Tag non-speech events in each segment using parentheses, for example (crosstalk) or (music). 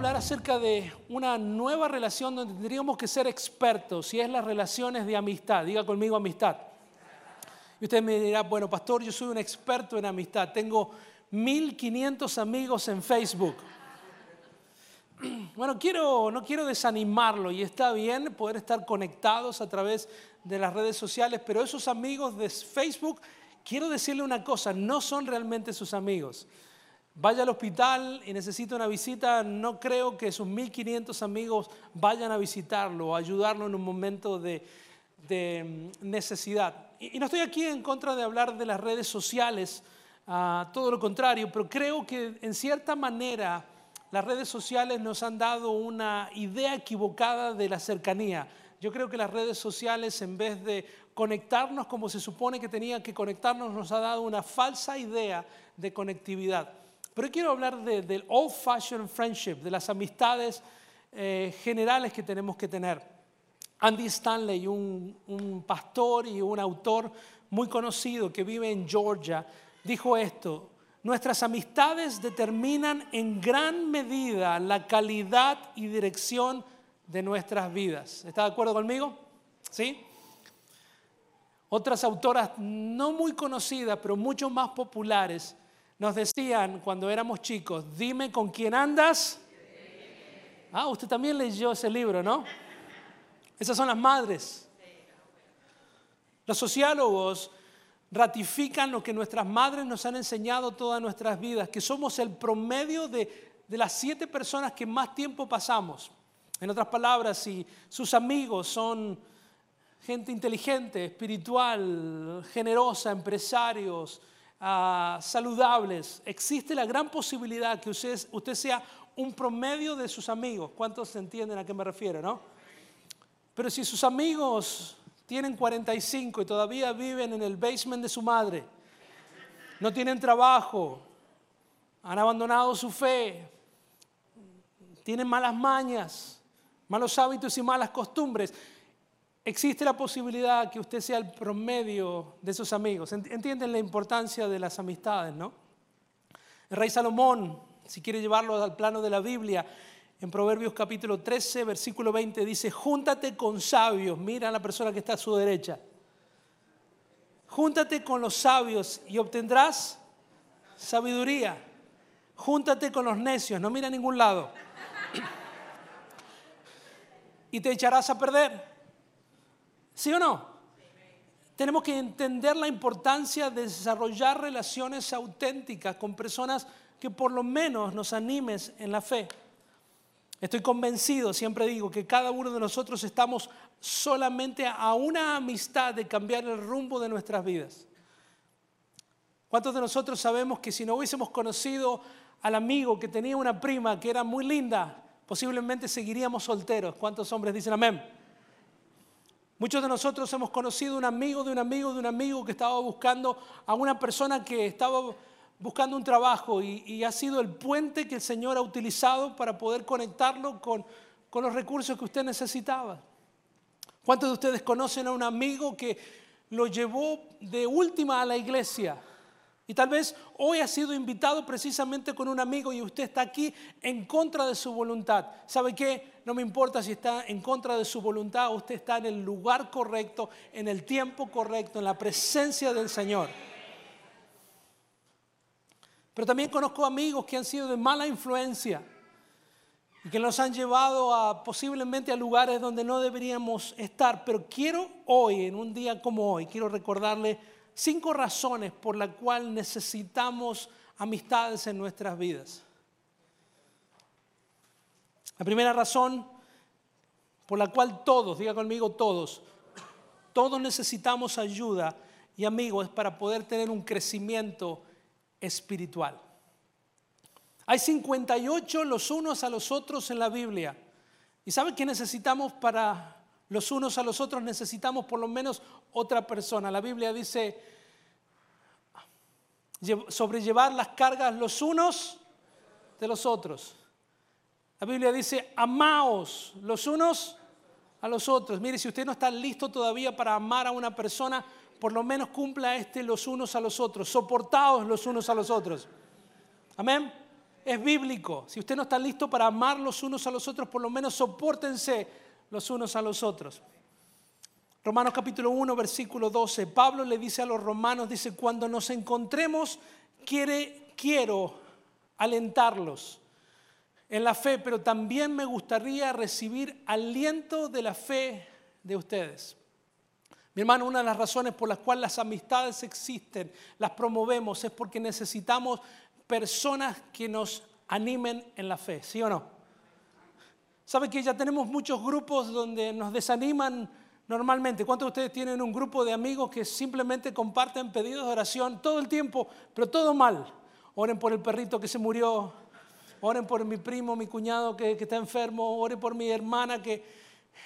hablar acerca de una nueva relación donde tendríamos que ser expertos y es las relaciones de amistad. Diga conmigo amistad. Y usted me dirá, bueno, pastor, yo soy un experto en amistad. Tengo 1500 amigos en Facebook. Bueno, quiero, no quiero desanimarlo y está bien poder estar conectados a través de las redes sociales, pero esos amigos de Facebook, quiero decirle una cosa, no son realmente sus amigos. Vaya al hospital y necesita una visita, no creo que sus 1500 amigos vayan a visitarlo o ayudarlo en un momento de, mm, necesidad. Y, no estoy aquí en contra de hablar de las redes sociales, ah, todo lo contrario, pero creo que en cierta manera las redes sociales nos han dado una idea equivocada de la cercanía. Yo creo que las redes sociales, en vez de conectarnos como se supone que tenía que conectarnos, nos ha dado una falsa idea de conectividad. Pero quiero hablar del old fashioned friendship, de las amistades eh, generales que tenemos que tener. Andy Stanley, un, un pastor y un autor muy conocido que vive en Georgia, dijo esto, Nuestras amistades determinan en gran medida la calidad y dirección de nuestras vidas. ¿Está de acuerdo conmigo? ¿Sí? Otras autoras no muy conocidas, pero mucho más populares, nos decían cuando éramos chicos, dime con quién andas. Ah, usted también leyó ese libro, ¿no? Esas son las madres. Los sociólogos ratifican lo que nuestras madres nos han enseñado todas nuestras vidas, que somos el promedio de, las siete personas que más tiempo pasamos. En otras palabras, si sus amigos son gente inteligente, espiritual, generosa, empresarios, ah, saludables, existe la gran posibilidad que usted, usted sea un promedio de sus amigos. ¿Cuántos entienden a qué me refiero, no? Pero si sus amigos tienen 45 y todavía viven en el basement de su madre, no tienen trabajo, han abandonado su fe, tienen malas mañas, malos hábitos y malas costumbres, existe la posibilidad que usted sea el promedio de sus amigos. Entienden la importancia de las amistades, ¿no? El rey Salomón, si quiere llevarlo al plano de la Biblia, en Proverbios capítulo 13, versículo 20 dice, júntate con sabios, mira a la persona que está a su derecha. Júntate con los sabios y obtendrás sabiduría. Júntate con los necios, no mira a ningún lado. (clears throat) Y te echarás a perder. ¿Sí o no? Tenemos que entender la importancia de desarrollar relaciones auténticas con personas que por lo menos nos animes en la fe. Estoy convencido, siempre digo, que cada uno de nosotros estamos solamente a una amistad de cambiar el rumbo de nuestras vidas. ¿Cuántos de nosotros sabemos que si no hubiésemos conocido al amigo que tenía una prima que era muy linda, posiblemente seguiríamos solteros? ¿Cuántos hombres dicen amén? Muchos de nosotros hemos conocido un amigo de un amigo de un amigo que estaba buscando a una persona que estaba buscando un trabajo y, ha sido el puente que el Señor ha utilizado para poder conectarlo con, con los recursos que usted necesitaba. ¿Cuántos de ustedes conocen a un amigo que lo llevó de última a la iglesia? Y tal vez hoy ha sido invitado precisamente con un amigo y usted está aquí en contra de su voluntad. ¿Sabe qué? No me importa si está en contra de su voluntad, usted está en el lugar correcto, en el tiempo correcto, en la presencia del Señor. Pero también conozco amigos que han sido de mala influencia y que nos han llevado posiblemente a lugares donde no deberíamos estar. Pero quiero hoy, en un día como hoy, quiero recordarle cinco razones por las cuales necesitamos amistades en nuestras vidas. La primera razón por la cual todos, diga conmigo todos, todos necesitamos ayuda y amigos para poder tener un crecimiento espiritual. Hay 58 los unos a los otros en la Biblia. ¿Y sabe qué necesitamos para los unos a los otros? Necesitamos por lo menos otra persona. La Biblia dice sobrellevar las cargas los unos de los otros. La Biblia dice amaos los unos a los otros. Mire, si usted no está listo todavía para amar a una persona, por lo menos cumpla este los unos a los otros, soportados los unos a los otros. Amén. Es bíblico. Si usted no está listo para amar los unos a los otros, por lo menos soportense los unos a los otros. Romanos capítulo 1, versículo 12. Pablo le dice a los romanos, dice, cuando nos encontremos, quiere, quiero alentarlos en la fe, pero también me gustaría recibir aliento de la fe de ustedes. Mi hermano, una de las razones por las cuales las amistades existen, las promovemos, es porque necesitamos personas que nos animen en la fe, ¿sí o no? ¿Sabe que ya tenemos muchos grupos donde nos desaniman normalmente? ¿Cuántos de ustedes tienen un grupo de amigos que simplemente comparten pedidos de oración todo el tiempo, pero todo mal? Oren por el perrito que se murió, oren por mi primo, mi cuñado que, está enfermo, oren por mi hermana que,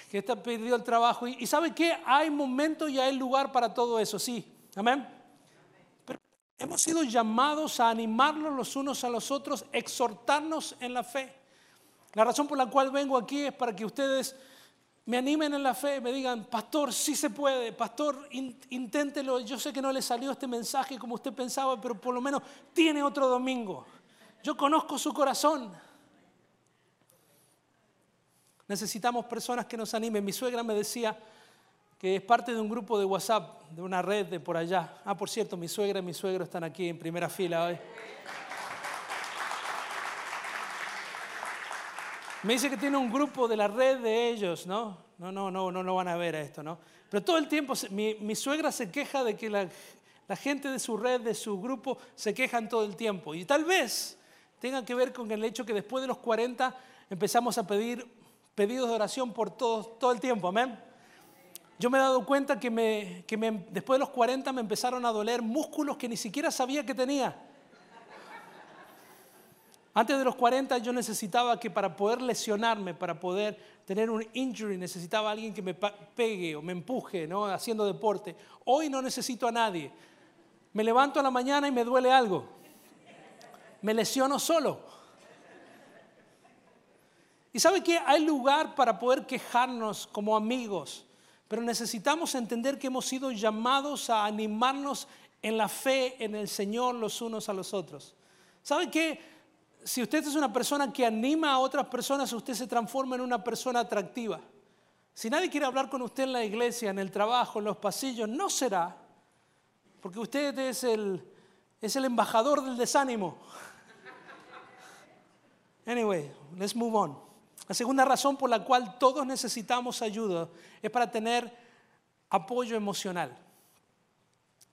que está perdido el trabajo. Y, y ¿sabe qué? Hay momento y hay lugar para todo eso, sí. Amén. Pero hemos sido llamados a animarnos los unos a los otros, exhortarnos en la fe. La razón por la cual vengo aquí es para que ustedes me animen en la fe, me digan, pastor, sí se puede, pastor, inténtelo. Yo sé que no le salió este mensaje como usted pensaba, pero por lo menos tiene otro domingo. Yo conozco su corazón. Necesitamos personas que nos animen. Mi suegra me decía que es parte de un grupo de WhatsApp, de una red de por allá. Ah, por cierto, mi suegra y mi suegro están aquí en primera fila hoy. Me dice que tiene un grupo de la red de ellos, ¿no? No, no, no, no, no van a ver esto, ¿no? Pero todo el tiempo mi, mi suegra se queja de que la, la gente de su red, de su grupo, se quejan todo el tiempo. Y tal vez tenga que ver con el hecho que después de los 40 empezamos a pedir pedidos de oración por todo, todo el tiempo, amén. Yo me he dado cuenta que, me, que me, después de los 40 me empezaron a doler músculos que ni siquiera sabía que tenía. Antes de los 40 yo necesitaba que para poder lesionarme, para poder tener un injury, necesitaba alguien que me pegue o me empuje, ¿no? Haciendo deporte. Hoy no necesito a nadie. Me levanto a la mañana y me duele algo me lesiono solo. Y sabe que hay lugar para poder quejarnos como amigos, pero necesitamos entender que hemos sido llamados a animarnos en la fe en el Señor los unos a los otros. ¿Sabe que si usted es una persona que anima a otras personas, usted se transforma en una persona atractiva? Si nadie quiere hablar con usted en la iglesia, en el trabajo, en los pasillos, no será, porque usted es el, es el embajador del desánimo. Anyway, let's move on. La segunda razón por la cual todos necesitamos ayuda es para tener apoyo emocional.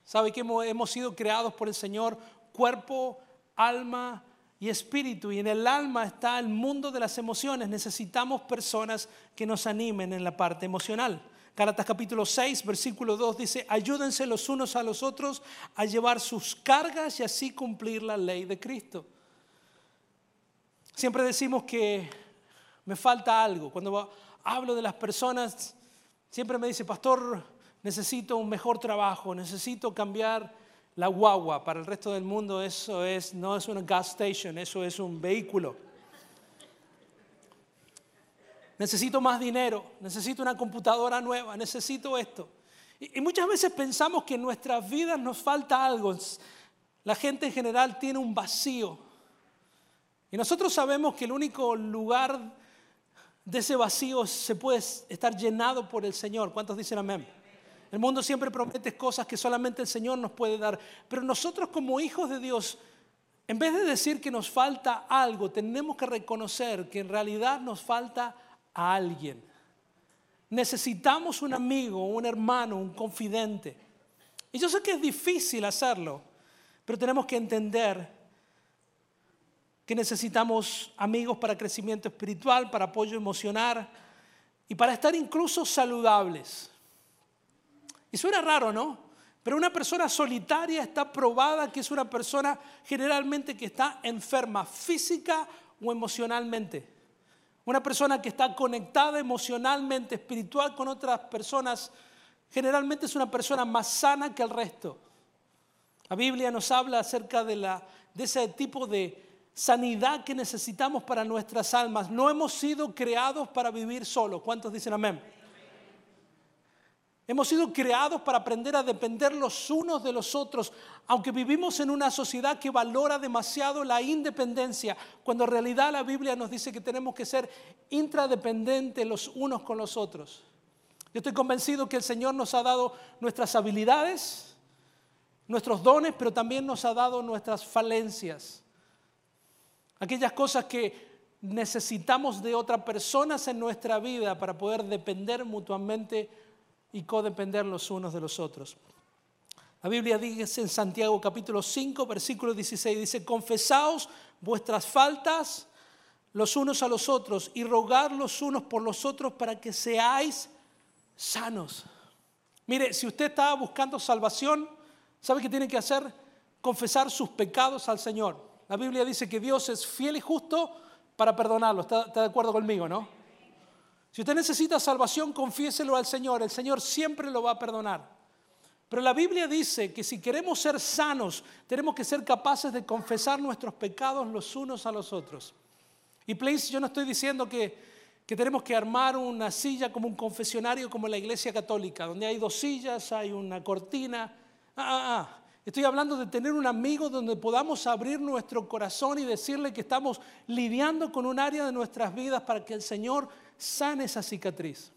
¿Sabe que hemos sido creados por el Señor cuerpo, alma y espíritu? Y en el alma está el mundo de las emociones. Necesitamos personas que nos animen en la parte emocional. Gálatas capítulo 6, versículo 2 dice, ayúdense los unos a los otros a llevar sus cargas y así cumplir la ley de Cristo. Siempre decimos que me falta algo. Cuando hablo de las personas, siempre me dice, pastor, necesito un mejor trabajo, necesito cambiar la guagua. Para el resto del mundo eso es, no es una gas station, eso es un vehículo. Necesito más dinero, necesito una computadora nueva, necesito esto. Y, y muchas veces pensamos que en nuestras vidas nos falta algo. La gente en general tiene un vacío y nosotros sabemos que el único lugar de ese vacío se puede estar llenado por el Señor. ¿Cuántos dicen amén? El mundo siempre promete cosas que solamente el Señor nos puede dar. Pero nosotros como hijos de Dios, en vez de decir que nos falta algo, tenemos que reconocer que en realidad nos falta a alguien. Necesitamos un amigo, un hermano, un confidente. Y yo sé que es difícil hacerlo, pero tenemos que entender que necesitamos amigos para crecimiento espiritual, para apoyo emocional y para estar incluso saludables. Y suena raro, ¿no? Pero una persona solitaria está probada que es una persona generalmente que está enferma física o emocionalmente. Una persona que está conectada emocionalmente, espiritual con otras personas, generalmente es una persona más sana que el resto. La Biblia nos habla acerca de, la, de ese tipo de sanidad que necesitamos para nuestras almas. No hemos sido creados para vivir solos. ¿Cuántos dicen amén? Hemos sido creados para aprender a depender los unos de los otros, aunque vivimos en una sociedad que valora demasiado la independencia, cuando en realidad la Biblia nos dice que tenemos que ser intradependientes los unos con los otros. Yo estoy convencido que el Señor nos ha dado nuestras habilidades, nuestros dones, pero también nos ha dado nuestras falencias. Aquellas cosas que necesitamos de otras personas en nuestra vida para poder depender mutuamente y codepender los unos de los otros. La Biblia dice en Santiago capítulo 5, versículo 16, dice, confesaos vuestras faltas los unos a los otros y rogad los unos por los otros para que seáis sanos. Mire, si usted está buscando salvación, ¿sabe qué tiene que hacer? Confesar sus pecados al Señor. La Biblia dice que Dios es fiel y justo para perdonarlo. ¿Está, de acuerdo conmigo, no? Si usted necesita salvación, confiéselo al Señor. El Señor siempre lo va a perdonar. Pero la Biblia dice que si queremos ser sanos, tenemos que ser capaces de confesar nuestros pecados los unos a los otros. Y please, yo no estoy diciendo que, que tenemos que armar una silla como un confesionario como la iglesia católica, donde hay dos sillas, hay una cortina. Ah, ah, ah. Estoy hablando de tener un amigo donde podamos abrir nuestro corazón y decirle que estamos lidiando con un área de nuestras vidas para que el Señor sane esa cicatriz.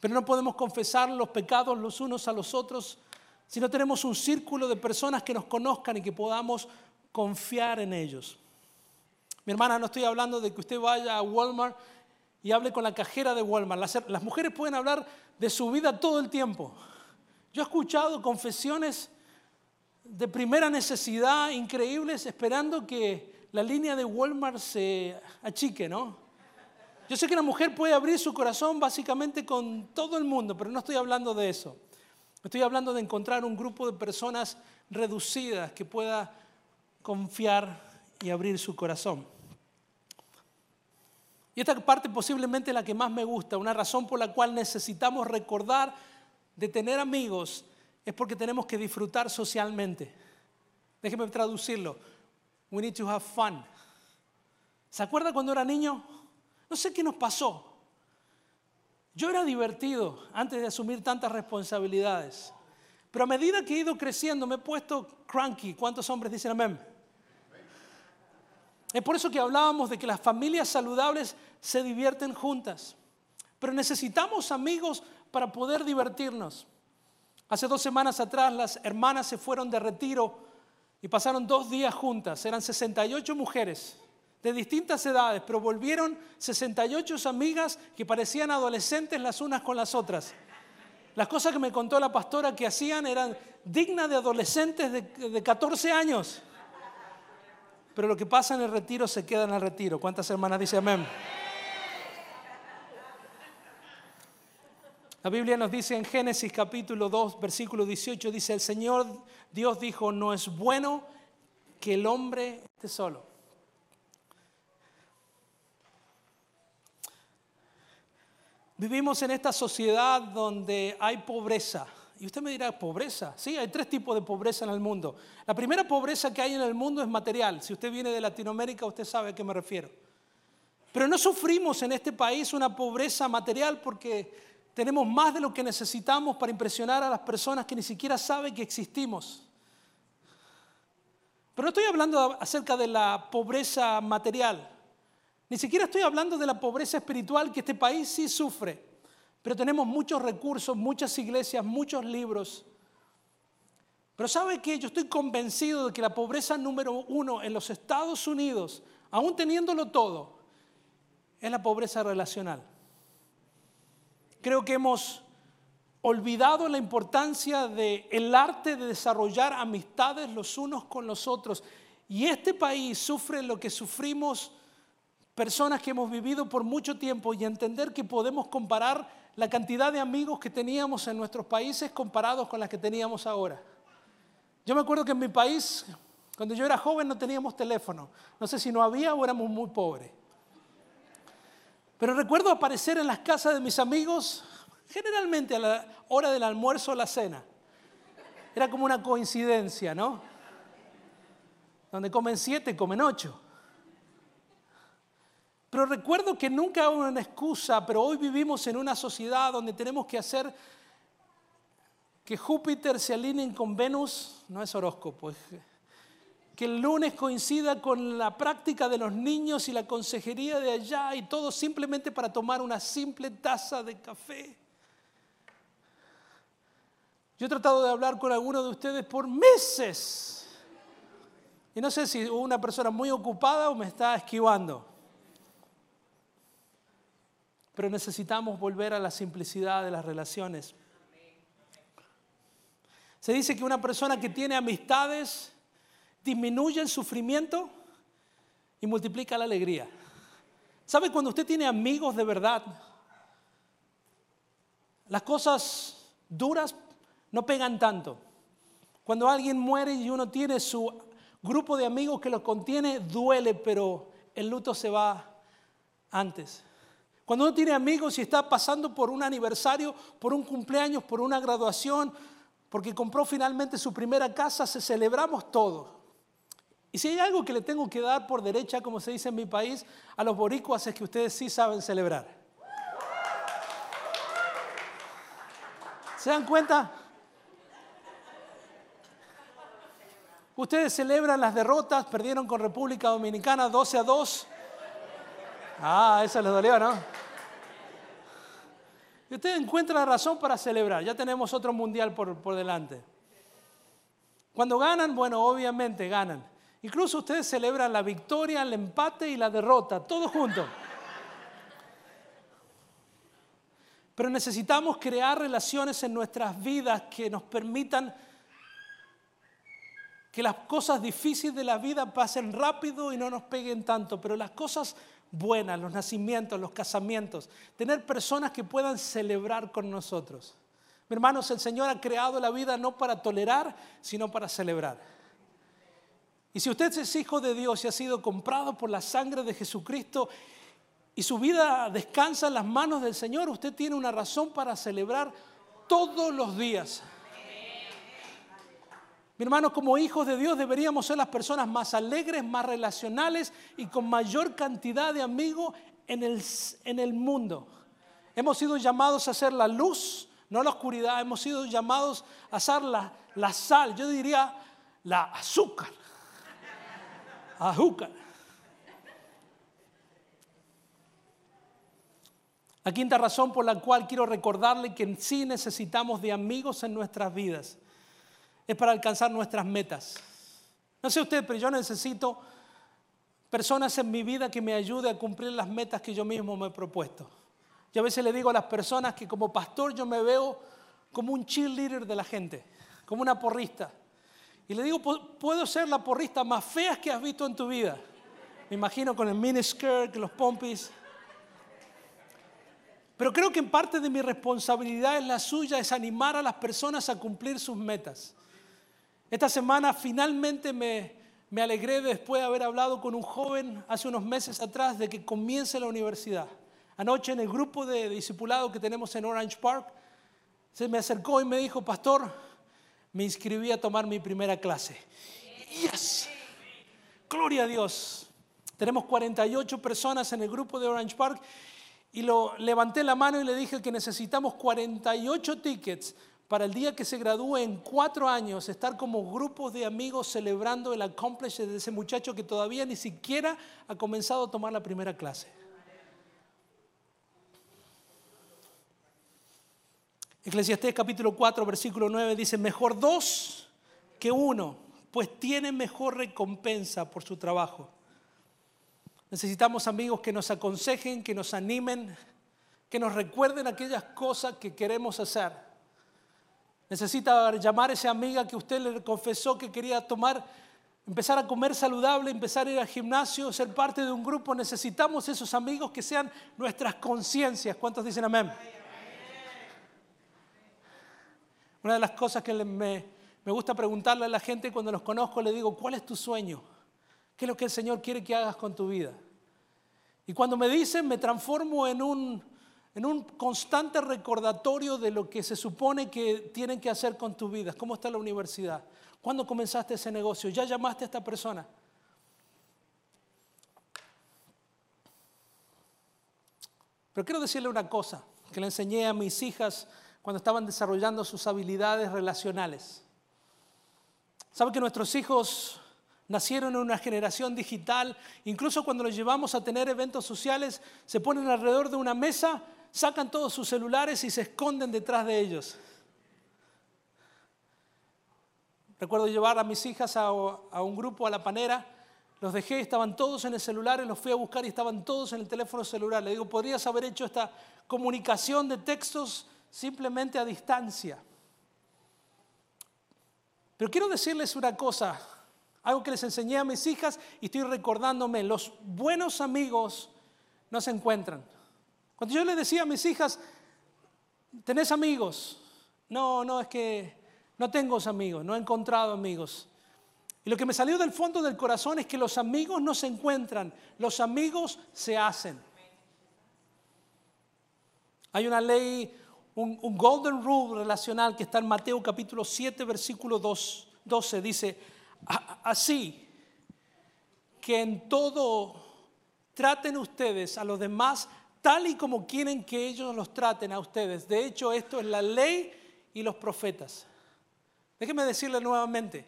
Pero no podemos confesar los pecados los unos a los otros si no tenemos un círculo de personas que nos conozcan y que podamos confiar en ellos. Mi hermana, no estoy hablando de que usted vaya a Walmart y hable con la cajera de Walmart. Las, las mujeres pueden hablar de su vida todo el tiempo. Yo he escuchado confesiones de primera necesidad increíbles esperando que la línea de Walmart se achique, ¿no? Yo sé que una mujer puede abrir su corazón básicamente con todo el mundo, pero no estoy hablando de eso. Estoy hablando de encontrar un grupo de personas reducidas que pueda confiar y abrir su corazón. Y esta parte posiblemente es la que más me gusta, una razón por la cual necesitamos recordar de tener amigos es porque tenemos que disfrutar socialmente. Déjeme traducirlo. We need to have fun. ¿Se acuerda cuando era niño? No sé qué nos pasó. Yo era divertido antes de asumir tantas responsabilidades. Pero a medida que he ido creciendo me he puesto cranky. ¿Cuántos hombres dicen amén? Es por eso que hablábamos de que las familias saludables se divierten juntas. Pero necesitamos amigos para poder divertirnos. Hace dos semanas atrás las hermanas se fueron de retiro y pasaron dos días juntas. Eran 68 mujeres de distintas edades, pero volvieron 68 amigas que parecían adolescentes las unas con las otras. Las cosas que me contó la pastora que hacían eran dignas de adolescentes de, de 14 años. Pero lo que pasa en el retiro se queda en el retiro. ¿Cuántas hermanas dicen amén? La Biblia nos dice en Génesis capítulo 2, versículo 18, dice, el Señor Dios dijo, no es bueno que el hombre esté solo. Vivimos en esta sociedad donde hay pobreza. Y usted me dirá, ¿pobreza? Sí, hay tres tipos de pobreza en el mundo. La primera pobreza que hay en el mundo es material. Si usted viene de Latinoamérica, usted sabe a qué me refiero. Pero no sufrimos en este país una pobreza material porque tenemos más de lo que necesitamos para impresionar a las personas que ni siquiera saben que existimos. Pero no estoy hablando acerca de la pobreza material. Ni siquiera estoy hablando de la pobreza espiritual que este país sí sufre, pero tenemos muchos recursos, muchas iglesias, muchos libros. Pero ¿sabe qué? Yo estoy convencido de que la pobreza número uno en los Estados Unidos, aún teniéndolo todo, es la pobreza relacional. Creo que hemos olvidado la importancia del arte de desarrollar amistades los unos con los otros. Y este país sufre lo que sufrimos personas que hemos vivido por mucho tiempo y entender que podemos comparar la cantidad de amigos que teníamos en nuestros países comparados con las que teníamos ahora. Yo me acuerdo que en mi país, cuando yo era joven, no teníamos teléfono. No sé si no había o éramos muy pobres. Pero recuerdo aparecer en las casas de mis amigos, generalmente a la hora del almuerzo o la cena. Era como una coincidencia, ¿no? Donde comen siete, comen ocho. Pero recuerdo que nunca hubo una excusa, pero hoy vivimos en una sociedad donde tenemos que hacer que Júpiter se alinee con Venus, no es horóscopo, que el lunes coincida con la práctica de los niños y la consejería de allá y todo simplemente para tomar una simple taza de café. Yo he tratado de hablar con algunos de ustedes por meses. Y no sé si una persona muy ocupada o me está esquivando. Pero necesitamos volver a la simplicidad de las relaciones. Se dice que una persona que tiene amistades disminuye el sufrimiento y multiplica la alegría. ¿Sabe cuando usted tiene amigos de verdad? Las cosas duras no pegan tanto. Cuando alguien muere y uno tiene su grupo de amigos que lo contiene, duele, pero el luto se va antes. Cuando uno tiene amigos y está pasando por un aniversario, por un cumpleaños, por una graduación, porque compró finalmente su primera casa, se celebramos todos. Y si hay algo que le tengo que dar por derecha, como se dice en mi país, a los boricuas es que ustedes sí saben celebrar. ¿Se dan cuenta? Ustedes celebran las derrotas, perdieron con República Dominicana 12 a 2. Ah, eso les dolió, ¿no? Y ustedes encuentran la razón para celebrar. Ya tenemos otro mundial por, por delante. Cuando ganan, bueno, obviamente ganan. Incluso ustedes celebran la victoria, el empate y la derrota, todo junto. Pero necesitamos crear relaciones en nuestras vidas que nos permitan que las cosas difíciles de la vida pasen rápido y no nos peguen tanto, pero las cosas buenas, los nacimientos, los casamientos, tener personas que puedan celebrar con nosotros. Hermanos, el Señor ha creado la vida no para tolerar, sino para celebrar. Y si usted es hijo de Dios y ha sido comprado por la sangre de Jesucristo y su vida descansa en las manos del Señor, usted tiene una razón para celebrar todos los días. Mi hermano, como hijos de Dios deberíamos ser las personas más alegres, más relacionales y con mayor cantidad de amigos en el, en el mundo. Hemos sido llamados a ser la luz, no la oscuridad. Hemos sido llamados a ser la, la sal, yo diría la azúcar. Azúcar. La quinta razón por la cual quiero recordarle que sí necesitamos de amigos en nuestras vidas es para alcanzar nuestras metas. No sé usted, pero yo necesito personas en mi vida que me ayuden a cumplir las metas que yo mismo me he propuesto. Yo a veces le digo a las personas que como pastor yo me veo como un cheerleader de la gente, como una porrista. Y le digo, puedo ser la porrista más fea que has visto en tu vida. Me imagino con el miniskirt, los pompis. Pero creo que en parte de mi responsabilidad es la suya, es animar a las personas a cumplir sus metas. Esta semana finalmente me, me alegré después de haber hablado con un joven hace unos meses atrás de que comience la universidad. Anoche en el grupo de discipulado que tenemos en Orange Park, se me acercó y me dijo, pastor, me inscribí a tomar mi primera clase. Yes, gloria a Dios. Tenemos 48 personas en el grupo de Orange Park y lo levanté la mano y le dije que necesitamos 48 tickets para el día que se gradúe en cuatro años, estar como grupos de amigos celebrando el accomplishment de ese muchacho que todavía ni siquiera ha comenzado a tomar la primera clase. Eclesiastés capítulo 4, versículo 9 dice, mejor dos que uno, pues tiene mejor recompensa por su trabajo. Necesitamos amigos que nos aconsejen, que nos animen, que nos recuerden aquellas cosas que queremos hacer Necesita llamar a esa amiga que usted le confesó que quería tomar, empezar a comer saludable, empezar a ir al gimnasio, ser parte de un grupo. Necesitamos esos amigos que sean nuestras conciencias. ¿Cuántos dicen amén? Una de las cosas que me, me gusta preguntarle a la gente cuando los conozco, le digo, ¿cuál es tu sueño? ¿Qué es lo que el Señor quiere que hagas con tu vida? Y cuando me dicen, me transformo en un en un constante recordatorio de lo que se supone que tienen que hacer con tu vida. ¿Cómo está la universidad? ¿Cuándo comenzaste ese negocio? ¿Ya llamaste a esta persona? Pero quiero decirle una cosa que le enseñé a mis hijas cuando estaban desarrollando sus habilidades relacionales. ¿Sabe que nuestros hijos nacieron en una generación digital? Incluso cuando los llevamos a tener eventos sociales, se ponen alrededor de una mesa, sacan todos sus celulares y se esconden detrás de ellos. Recuerdo llevar a mis hijas a, un grupo a la panera, los dejé, estaban todos en el celular, los fui a buscar y estaban todos en el teléfono celular. Le digo, podrías haber hecho esta comunicación de textos simplemente a distancia. Pero quiero decirles una cosa, algo que les enseñé a mis hijas y estoy recordándome, los buenos amigos no se encuentran. Cuando yo les decía a mis hijas, ¿tenés amigos? No, no, es que no tengo amigos, no he encontrado amigos. Y lo que me salió del fondo del corazón es que los amigos no se encuentran, los amigos se hacen. Hay una ley, un, golden rule relacional que está en Mateo capítulo 7, versículo 12. Dice, así que en todo traten ustedes a los demás tal y como quieren que ellos los traten a ustedes. De hecho, esto es la ley y los profetas. Déjenme decirle nuevamente.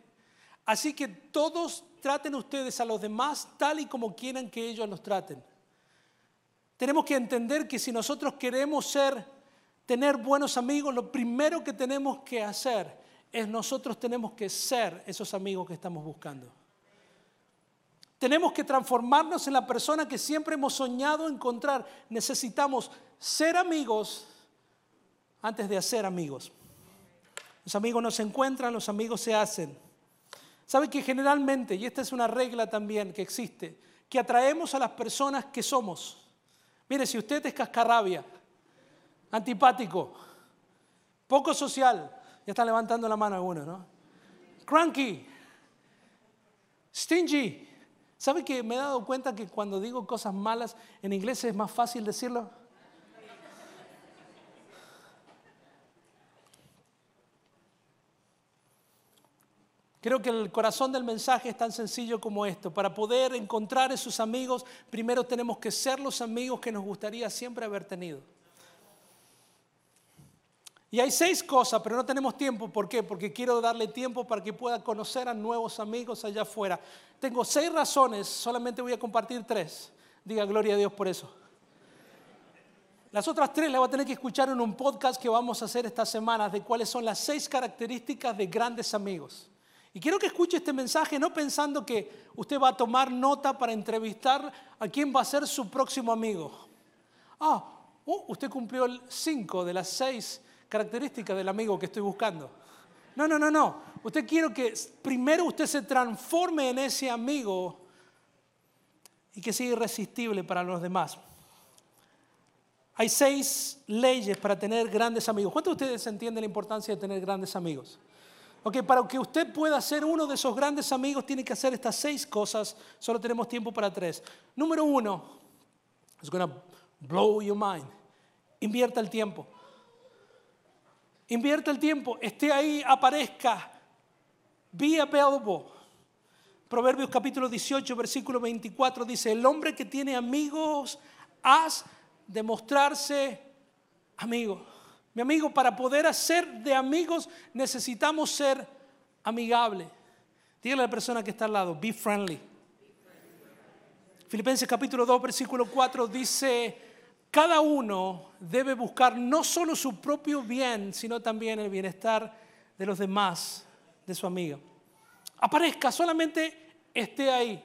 Así que todos traten ustedes a los demás tal y como quieran que ellos los traten. Tenemos que entender que si nosotros queremos ser, tener buenos amigos, lo primero que tenemos que hacer es nosotros tenemos que ser esos amigos que estamos buscando. Tenemos que transformarnos en la persona que siempre hemos soñado encontrar. Necesitamos ser amigos antes de hacer amigos. Los amigos no se encuentran, los amigos se hacen. ¿Sabe que generalmente, y esta es una regla también que existe, que atraemos a las personas que somos? Mire, si usted es cascarrabia, antipático, poco social, ya está levantando la mano algunos, ¿no? Cranky, stingy. ¿Sabe que me he dado cuenta que cuando digo cosas malas en inglés es más fácil decirlo? Creo que el corazón del mensaje es tan sencillo como esto. Para poder encontrar esos amigos, primero tenemos que ser los amigos que nos gustaría siempre haber tenido. Y hay seis cosas, pero no tenemos tiempo. ¿Por qué? Porque quiero darle tiempo para que pueda conocer a nuevos amigos allá afuera. Tengo seis razones, solamente voy a compartir tres. Diga gloria a Dios por eso. Las otras tres las voy a tener que escuchar en un podcast que vamos a hacer esta semana de cuáles son las seis características de grandes amigos. Y quiero que escuche este mensaje no pensando que usted va a tomar nota para entrevistar a quién va a ser su próximo amigo. Ah, oh, usted cumplió cinco de las seis características del amigo que estoy buscando. No, no, no, no. Usted quiere que primero usted se transforme en ese amigo y que sea irresistible para los demás. Hay seis leyes para tener grandes amigos. ¿Cuántos de ustedes entienden la importancia de tener grandes amigos? Ok, para que usted pueda ser uno de esos grandes amigos, tiene que hacer estas seis cosas. Solo tenemos tiempo para tres. Número uno, it's to blow your mind. Invierta el tiempo. Invierta el tiempo. Esté ahí, aparezca. Be available. Proverbios capítulo 18, versículo 24 dice, el hombre que tiene amigos, haz demostrarse amigo. Mi amigo, para poder hacer de amigos necesitamos ser amigable. Dígale a la persona que está al lado, be friendly. Filipenses capítulo 2, versículo 4 dice, cada uno debe buscar no solo su propio bien, sino también el bienestar de los demás, de su amigo. Aparezca, solamente esté ahí.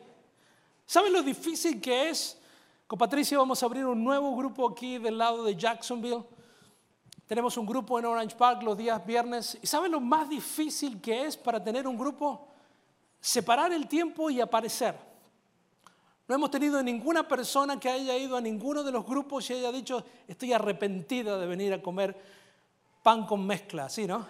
¿Saben lo difícil que es? Con Patricia vamos a abrir un nuevo grupo aquí del lado de Jacksonville. Tenemos un grupo en Orange Park los días viernes. ¿Y saben lo más difícil que es para tener un grupo? Separar el tiempo y aparecer. No hemos tenido ninguna persona que haya ido a ninguno de los grupos y haya dicho, estoy arrepentida de venir a comer pan con mezcla, ¿sí, no?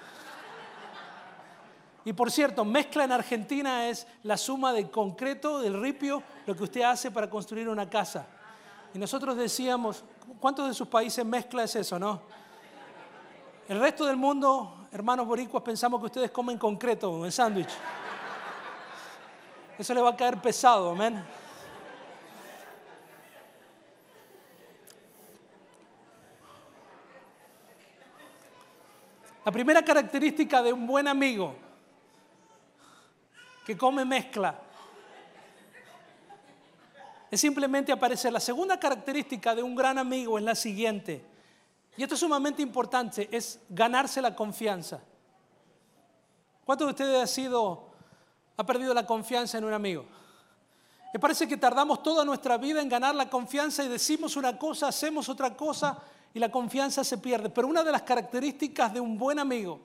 Y por cierto, mezcla en Argentina es la suma de concreto, del ripio, lo que usted hace para construir una casa. Y nosotros decíamos, ¿cuántos de sus países mezcla es eso, no? El resto del mundo, hermanos boricuas, pensamos que ustedes comen concreto, en sándwich. Eso le va a caer pesado, amén. La primera característica de un buen amigo que come mezcla es simplemente aparecer. La segunda característica de un gran amigo es la siguiente, y esto es sumamente importante, es ganarse la confianza. ¿Cuántos de ustedes ha sido, ha perdido la confianza en un amigo? Me parece que tardamos toda nuestra vida en ganar la confianza y decimos una cosa, hacemos otra cosa y la confianza se pierde. Pero una de las características de un buen amigo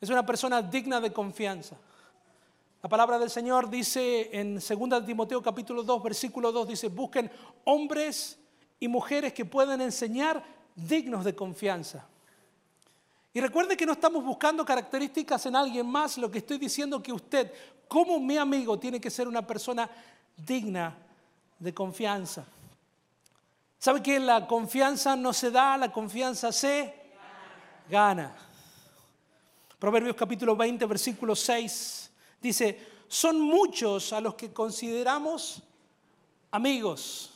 es una persona digna de confianza. La palabra del Señor dice en 2 Timoteo capítulo 2, versículo 2, dice, busquen hombres y mujeres que puedan enseñar dignos de confianza. Y recuerde que no estamos buscando características en alguien más, lo que estoy diciendo que usted, como mi amigo, tiene que ser una persona digna de confianza. ¿Sabe que la confianza no se da, la confianza se gana? Proverbios capítulo 20, versículo 6 Dice, son muchos a los que consideramos amigos,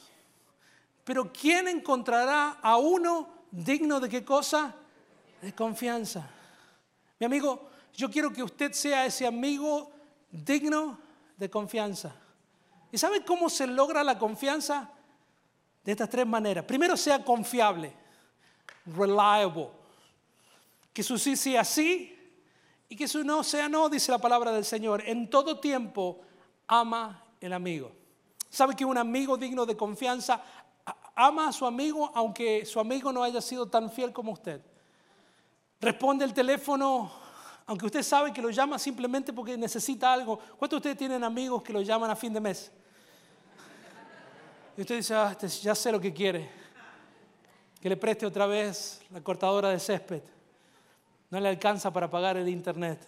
pero ¿quién encontrará a uno digno de qué cosa? De confianza. Mi amigo, yo quiero que usted sea ese amigo digno de confianza. ¿Y sabe cómo se logra la confianza? De estas tres maneras. Primero, sea confiable, reliable. Que su sí sea sí y que su no sea no, dice la palabra del Señor. En todo tiempo ama el amigo. ¿Sabe que un amigo digno de confianza ama a su amigo aunque su amigo no haya sido tan fiel como usted? Responde el teléfono aunque usted sabe que lo llama simplemente porque necesita algo. ¿Cuántos de ustedes tienen amigos que lo llaman a fin de mes? Y usted dice, ah, este ya sé lo que quiere. Que le preste otra vez la cortadora de césped no le alcanza para pagar el internet.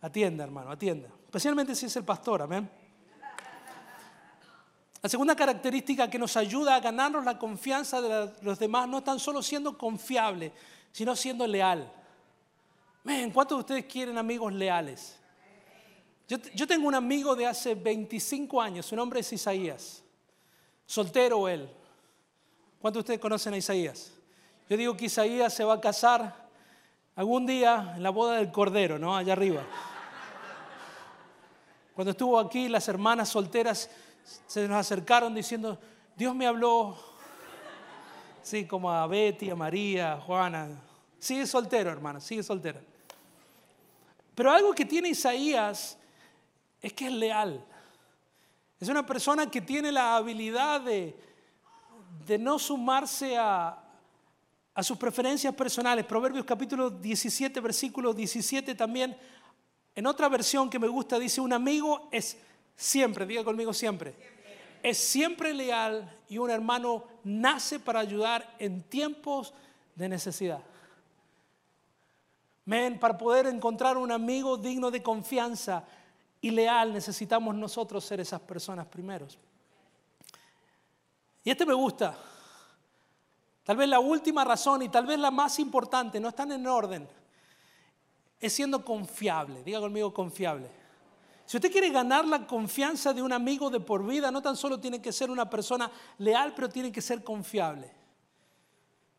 Atienda, hermano, atienda. Especialmente si es el pastor, amén. La segunda característica que nos ayuda a ganarnos la confianza de los demás no es tan solo siendo confiable, sino siendo leal. ¿Cuántos de ustedes quieren amigos leales? Yo, tengo un amigo de hace 25 años, su nombre es Isaías, soltero él. ¿Cuántos de ustedes conocen a Isaías? Yo digo que Isaías se va a casar Algún día en la boda del Cordero, ¿no? Allá arriba. Cuando estuvo aquí, las hermanas solteras se nos acercaron diciendo, Dios me habló, sí, como a Betty, a María, a Juana. Sigue soltero, hermana, sigue soltera. Pero algo que tiene Isaías es que es leal. Es una persona que tiene la habilidad de, de no sumarse a, a sus preferencias personales. Proverbios capítulo 17, versículo 17 también. En otra versión que me gusta dice, un amigo es siempre, diga conmigo siempre, es siempre leal y un hermano nace para ayudar en tiempos de necesidad. Men, para poder encontrar un amigo digno de confianza y leal necesitamos nosotros ser esas personas primeros. Y este me gusta, Tal vez la última razón y tal vez la más importante, no están en orden, es siendo confiable. Diga conmigo confiable. Si usted quiere ganar la confianza de un amigo de por vida, no tan solo tiene que ser una persona leal, pero tiene que ser confiable.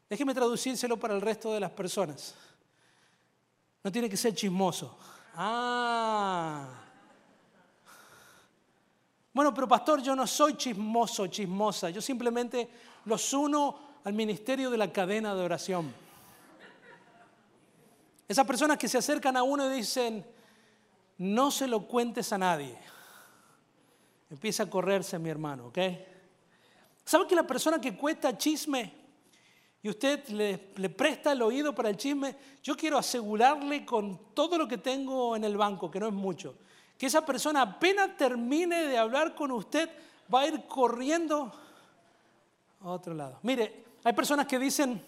Déjeme traducírselo para el resto de las personas. No tiene que ser chismoso. Ah. Bueno, pero pastor, yo no soy chismoso, chismosa. Yo simplemente los uno al ministerio de la cadena de oración. Esas personas que se acercan a uno y dicen, no se lo cuentes a nadie. Empieza a correrse mi hermano, ¿ok? ¿Sabe que la persona que cuesta chisme y usted le, le, presta el oído para el chisme, yo quiero asegurarle con todo lo que tengo en el banco, que no es mucho, que esa persona apenas termine de hablar con usted, va a ir corriendo a otro lado. Mire, hay personas que dicen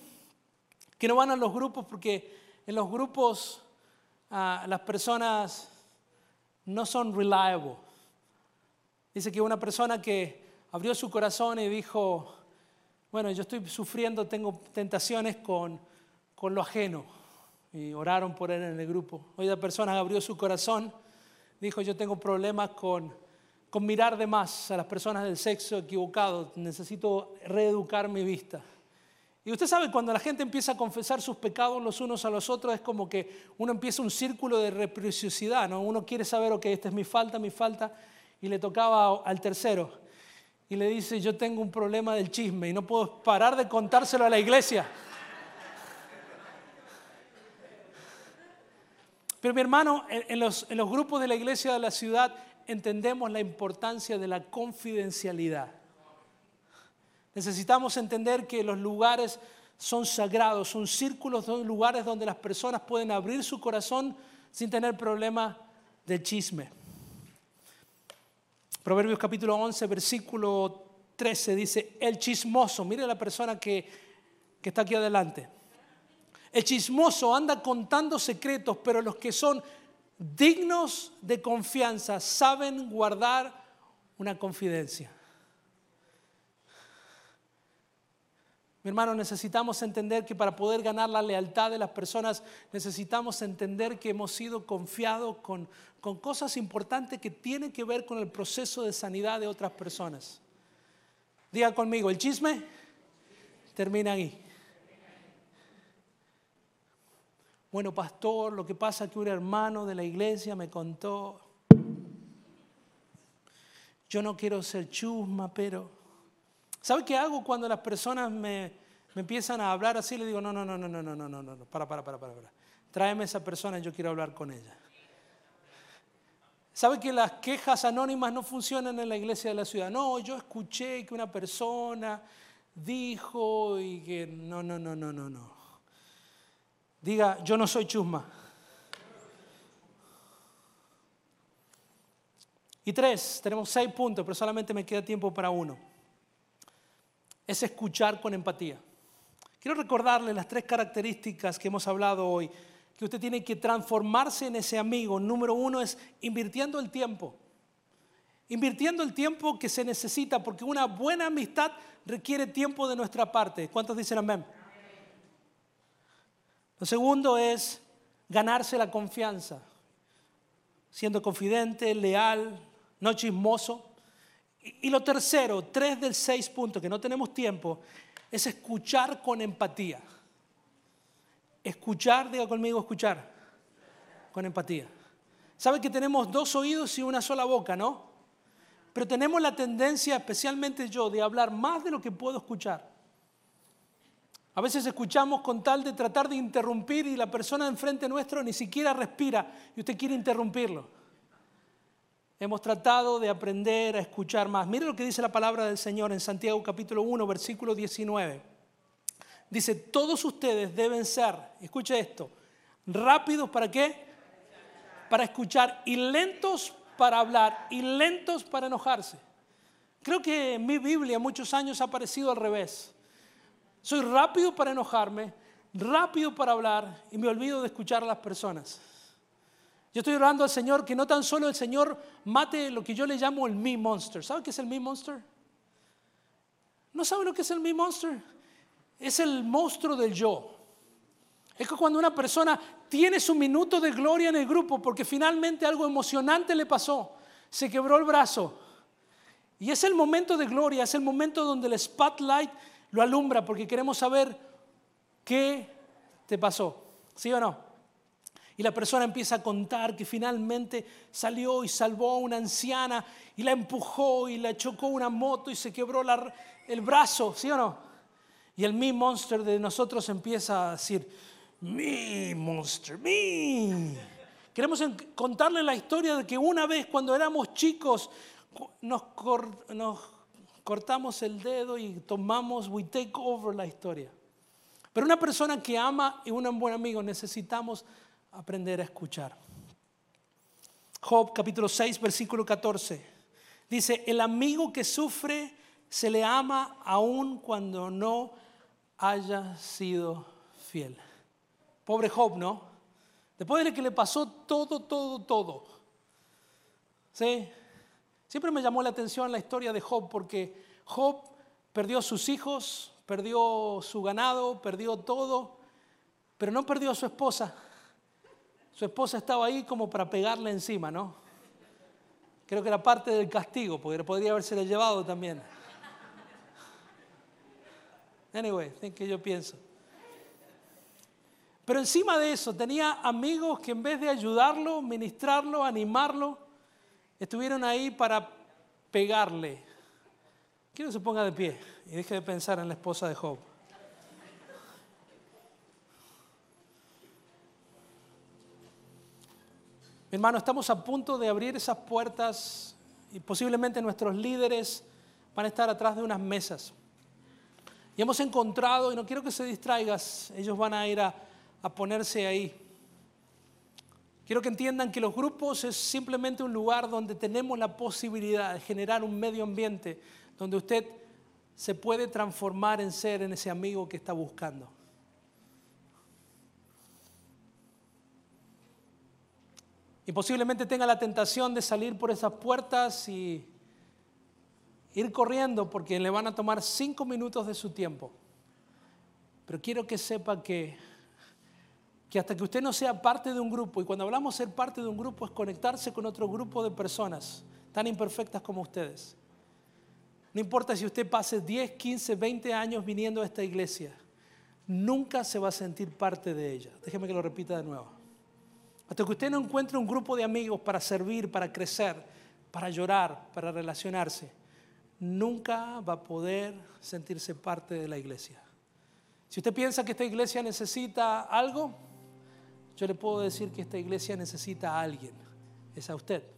que no van a los grupos porque en los grupos ah, las personas no son reliable. Dice que una persona que abrió su corazón y dijo, bueno, yo estoy sufriendo, tengo tentaciones con, con lo ajeno. Y oraron por él en el grupo. Otra persona abrió su corazón, dijo, yo tengo problemas con, con mirar de más a las personas del sexo equivocado, necesito reeducar mi vista. Y usted sabe, cuando la gente empieza a confesar sus pecados los unos a los otros, es como que uno empieza un círculo de reciprocidad, ¿no? Uno quiere saber, ok, esta es mi falta, mi falta, y le tocaba al tercero. Y le dice, yo tengo un problema del chisme y no puedo parar de contárselo a la iglesia. Pero mi hermano, en los, grupos de la iglesia de la ciudad entendemos la importancia de la confidencialidad. Necesitamos entender que los lugares son sagrados, son círculos, son lugares donde las personas pueden abrir su corazón sin tener problema de chisme. Proverbios capítulo 11, versículo 13 dice, el chismoso, mire la persona que está aquí adelante. El chismoso anda contando secretos, pero los que son dignos de confianza saben guardar una confidencia. Mi hermano, necesitamos entender que para poder ganar la lealtad de las personas, necesitamos entender que hemos sido confiados con, con cosas importantes que tienen que ver con el proceso de sanidad de otras personas. Diga conmigo, el chisme termina ahí. Bueno, pastor, lo que pasa es que un hermano de la iglesia me contó, yo no quiero ser chusma, pero ¿Sabe qué hago cuando las personas me, empiezan a hablar así? Le digo, no, no, no, no, no, no, no, no, no, para, para, para, para, para. Tráeme a esa persona, yo quiero hablar con ella. ¿Sabe que las quejas anónimas no funcionan en la iglesia de la ciudad? No, yo escuché que una persona dijo y que no, no, no, no, no, no. Diga, yo no soy chusma. Y tres, tenemos seis puntos, pero solamente me queda tiempo para uno es escuchar con empatía. Quiero recordarle las tres características que hemos hablado hoy, que usted tiene que transformarse en ese amigo. Número uno es invirtiendo el tiempo. Invirtiendo el tiempo que se necesita, porque una buena amistad requiere tiempo de nuestra parte. ¿Cuántos dicen amén? Lo segundo es ganarse la confianza, siendo confidente, leal, no chismoso. Y lo tercero, tres del seis puntos que no tenemos tiempo, es escuchar con empatía. Escuchar, diga conmigo, escuchar con empatía. Sabe que tenemos dos oídos y una sola boca, ¿no? Pero tenemos la tendencia, especialmente yo, de hablar más de lo que puedo escuchar. A veces escuchamos con tal de tratar de interrumpir y la persona enfrente nuestro ni siquiera respira y usted quiere interrumpirlo. Hemos tratado de aprender a escuchar más. Mire lo que dice la palabra del Señor en Santiago capítulo 1, versículo 19. Dice, todos ustedes deben ser, escuche esto, rápidos para qué? Para escuchar y lentos para hablar y lentos para enojarse. Creo que en mi Biblia muchos años ha parecido al revés. Soy rápido para enojarme, rápido para hablar y me olvido de escuchar a las personas. Yo estoy orando al Señor que no tan solo el Señor mate lo que yo le llamo el me monster. ¿Sabe qué es el me monster? ¿No sabe lo que es el me monster? Es el monstruo del yo. Es que cuando una persona tiene su minuto de gloria en el grupo porque finalmente algo emocionante le pasó, se quebró el brazo. Y es el momento de gloria, es el momento donde el spotlight lo alumbra porque queremos saber qué te pasó. ¿Sí o no? Y la persona empieza a contar que finalmente salió y salvó a una anciana y la empujó y la chocó una moto y se quebró el brazo, ¿sí o no? Y el me monster de nosotros empieza a decir, me monster, me. Queremos contarle la historia de que una vez cuando éramos chicos nos, nos cortamos el dedo y tomamos, we take over la historia. Pero una persona que ama y un buen amigo necesitamos aprender a escuchar. Job capítulo 6, versículo 14. Dice, el amigo que sufre se le ama aun cuando no haya sido fiel. Pobre Job, ¿no? Después de que le pasó todo, todo, todo. ¿Sí? Siempre me llamó la atención la historia de Job porque Job perdió sus hijos, perdió su ganado, perdió todo, pero no perdió a su esposa. Su esposa estaba ahí como para pegarle encima, ¿no? Creo que era parte del castigo, porque podría haberse llevado también. Anyway, es que yo pienso. Pero encima de eso, tenía amigos que en vez de ayudarlo, ministrarlo, animarlo, estuvieron ahí para pegarle. Quiero que se ponga de pie y deje de pensar en la esposa de Job. Mi hermano, estamos a punto de abrir esas puertas y posiblemente nuestros líderes van a estar atrás de unas mesas. Y hemos encontrado, y no quiero que se distraigas, ellos van a ir a, a ponerse ahí. Quiero que entiendan que los grupos es simplemente un lugar donde tenemos la posibilidad de generar un medio ambiente donde usted se puede transformar en ser en ese amigo que está buscando. Y posiblemente tenga la tentación de salir por esas puertas y ir corriendo porque le van a tomar cinco minutos de su tiempo. Pero quiero que sepa que, que hasta que usted no sea parte de un grupo, y cuando hablamos ser parte de un grupo es conectarse con otro grupo de personas tan imperfectas como ustedes. No importa si usted pase 10, 15, 20 años viniendo a esta iglesia, nunca se va a sentir parte de ella. Déjeme que lo repita de nuevo. Hasta que usted no encuentre un grupo de amigos para servir, para crecer, para llorar, para relacionarse, nunca va a poder sentirse parte de la iglesia. Si usted piensa que esta iglesia necesita algo, yo le puedo decir que esta iglesia necesita a alguien. Es a usted.